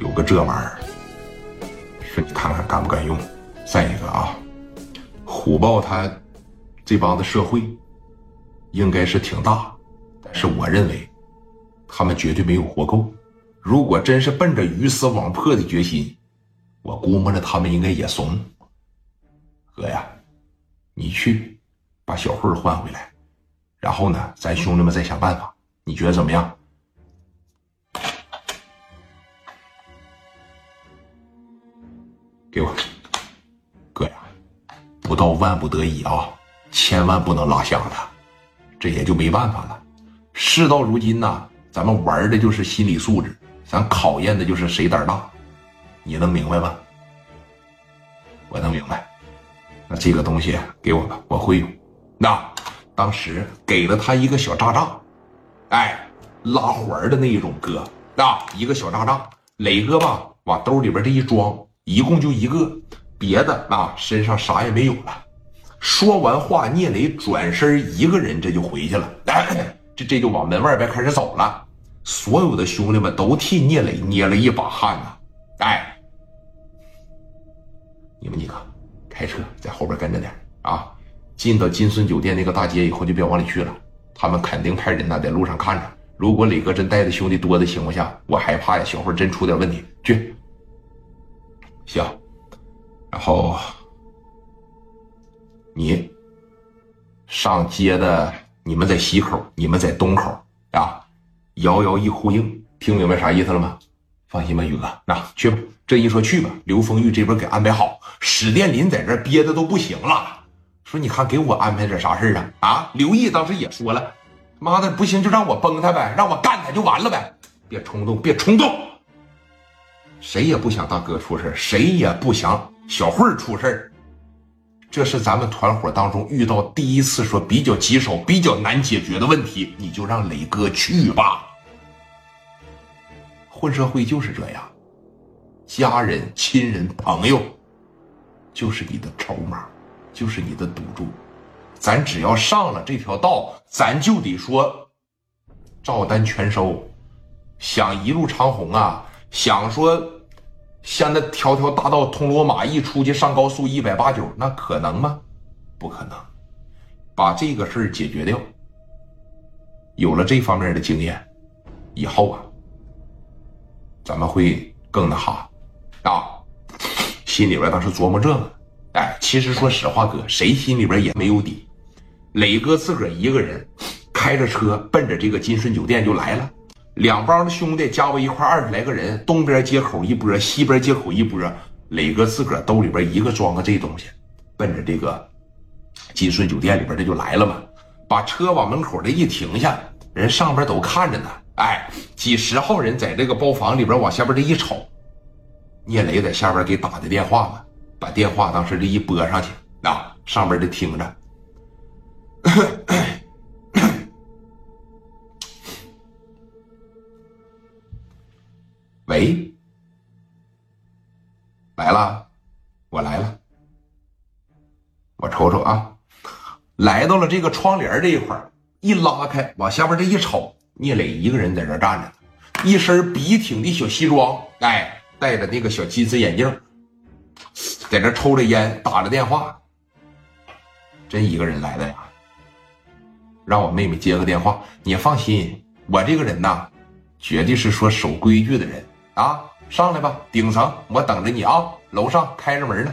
有个这玩意儿，说你看看敢不敢用。再一个啊，虎豹它这帮子社会应该是挺大，但是我认为他们绝对没有活够。如果真是奔着鱼死网破的决心，我估摸着他们应该也怂。哥呀，你去把小慧换回来，然后呢，咱兄弟们再想办法。你觉得怎么样？给我，哥呀，不到万不得已啊，千万不能拉响他，这也就没办法了。事到如今呢，咱们玩的就是心理素质，咱考验的就是谁胆大。你能明白吗？我能明白。那这个东西给我吧，我会用。那当时给了他一个小炸炸，哎，拉环的那一种哥，那，一个小炸炸，磊哥吧，往兜里边这一装。一共就一个，别的啊身上啥也没有了。说完话，聂磊转身一个人这就回去了，这这就往门外边开始走了。所有的兄弟们都替聂磊捏了一把汗呐！哎，你们几个开车在后边跟着点啊！进到金顺酒店那个大街以后就别往里去了，他们肯定派人呢在路上看着。如果磊哥真带的兄弟多的情况下，我害怕呀，小慧真出点问题，去。行，然后你上街的，你们在西口，你们在东口啊，遥遥一呼应，听明白啥意思了吗？放心吧，宇哥，那去吧。这一说去吧，刘丰玉这边给安排好，史殿林在这憋的都不行了，说你看给我安排点啥事啊？啊，刘毅当时也说了，妈的不行就让我崩他呗，让我干他就完了呗，别冲动，别冲动。谁也不想大哥出事谁也不想小慧出事这是咱们团伙当中遇到第一次说比较棘手、比较难解决的问题，你就让磊哥去吧。混社会就是这样，家人、亲人、朋友，就是你的筹码，就是你的赌注。咱只要上了这条道，咱就得说照单全收，想一路长虹啊！想说，像那条条大道通罗马，一出去上高速一百八九，那可能吗？不可能。把这个事儿解决掉，有了这方面的经验，以后啊，咱们会更那哈啊，心里边当时琢磨这个。哎，其实说实话，哥，谁心里边也没有底。磊哥自个儿一个人开着车奔着这个金顺酒店就来了。两帮的兄弟加为一块二十来个人，东边街口一波，西边街口一波。磊哥自个儿兜里边一个装个这东西，奔着这个金顺酒店里边这就来了嘛。把车往门口这一停下，人上边都看着呢。哎，几十号人在这个包房里边往下边这一瞅，聂磊在下边给打的电话嘛，把电话当时这一拨上去，啊，上边就听着。来了，我来了，我瞅瞅啊，来到了这个窗帘这一块一拉开，往下边这一瞅，聂磊一个人在这站着，一身笔挺的小西装，哎，戴着那个小金丝眼镜，在这抽着烟，打着电话，真一个人来的呀，让我妹妹接个电话。你放心，我这个人呐，绝对是说守规矩的人。啊，上来吧，顶层，我等着你啊！楼上开着门呢。